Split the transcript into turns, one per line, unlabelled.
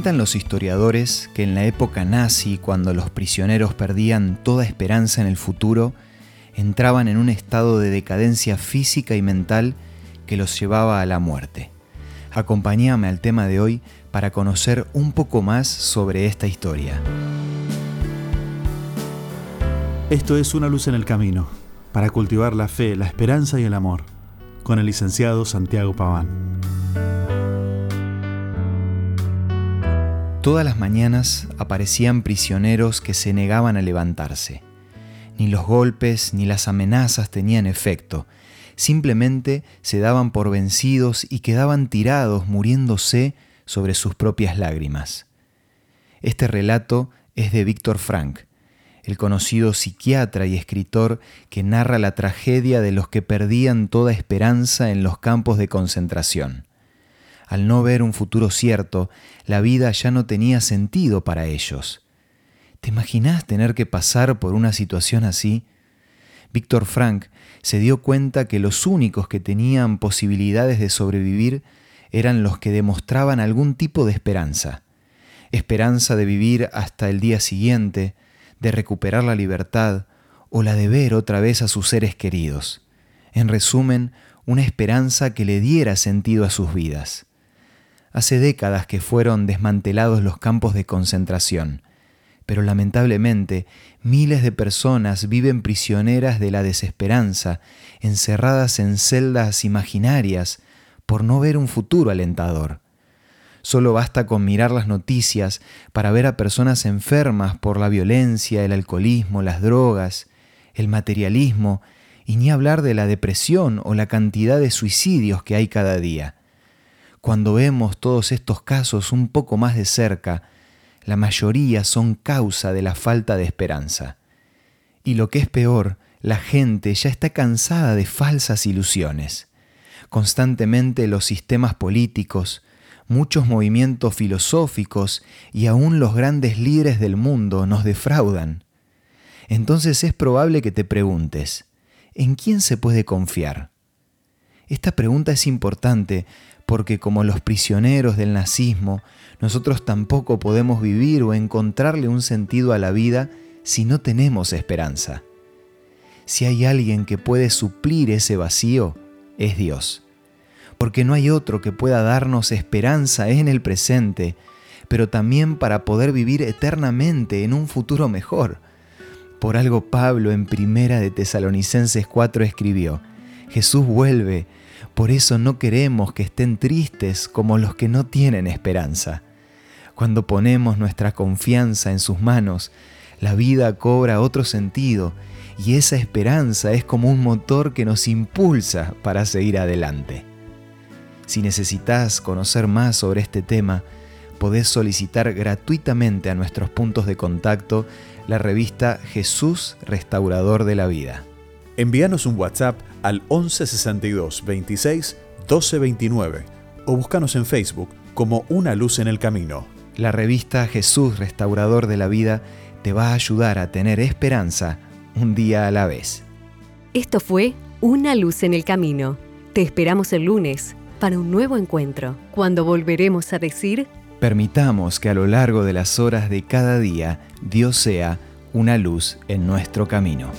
Cuentan los historiadores que en la época nazi, cuando los prisioneros perdían toda esperanza en el futuro, entraban en un estado de decadencia física y mental que los llevaba a la muerte. Acompáñame al tema de hoy para conocer un poco más sobre esta historia.
Esto es Una luz en el camino, para cultivar la fe, la esperanza y el amor, con el licenciado Santiago Paván.
Todas las mañanas aparecían prisioneros que se negaban a levantarse. Ni los golpes ni las amenazas tenían efecto. Simplemente se daban por vencidos y quedaban tirados muriéndose sobre sus propias lágrimas. Este relato es de Víctor Frank, el conocido psiquiatra y escritor que narra la tragedia de los que perdían toda esperanza en los campos de concentración. Al no ver un futuro cierto, la vida ya no tenía sentido para ellos. ¿Te imaginas tener que pasar por una situación así? Víctor Frank se dio cuenta que los únicos que tenían posibilidades de sobrevivir eran los que demostraban algún tipo de esperanza. Esperanza de vivir hasta el día siguiente, de recuperar la libertad o la de ver otra vez a sus seres queridos. En resumen, una esperanza que le diera sentido a sus vidas. Hace décadas que fueron desmantelados los campos de concentración, pero lamentablemente miles de personas viven prisioneras de la desesperanza, encerradas en celdas imaginarias, por no ver un futuro alentador. Solo basta con mirar las noticias para ver a personas enfermas por la violencia, el alcoholismo, las drogas, el materialismo, y ni hablar de la depresión o la cantidad de suicidios que hay cada día. Cuando vemos todos estos casos un poco más de cerca, la mayoría son causa de la falta de esperanza. Y lo que es peor, la gente ya está cansada de falsas ilusiones. Constantemente los sistemas políticos, muchos movimientos filosóficos y aún los grandes líderes del mundo nos defraudan. Entonces es probable que te preguntes, ¿en quién se puede confiar? Esta pregunta es importante porque como los prisioneros del nazismo, nosotros tampoco podemos vivir o encontrarle un sentido a la vida si no tenemos esperanza. Si hay alguien que puede suplir ese vacío, es Dios. Porque no hay otro que pueda darnos esperanza en el presente, pero también para poder vivir eternamente en un futuro mejor. Por algo Pablo en Primera de Tesalonicenses 4 escribió, Jesús vuelve por eso no queremos que estén tristes como los que no tienen esperanza. Cuando ponemos nuestra confianza en sus manos, la vida cobra otro sentido y esa esperanza es como un motor que nos impulsa para seguir adelante. Si necesitas conocer más sobre este tema, podés solicitar gratuitamente a nuestros puntos de contacto la revista Jesús Restaurador de la Vida.
Envíanos un WhatsApp al 1162 26 12 29 o búscanos en Facebook como Una Luz en el Camino.
La revista Jesús Restaurador de la Vida te va a ayudar a tener esperanza un día a la vez.
Esto fue Una Luz en el Camino. Te esperamos el lunes para un nuevo encuentro, cuando volveremos a decir...
Permitamos que a lo largo de las horas de cada día Dios sea una luz en nuestro camino.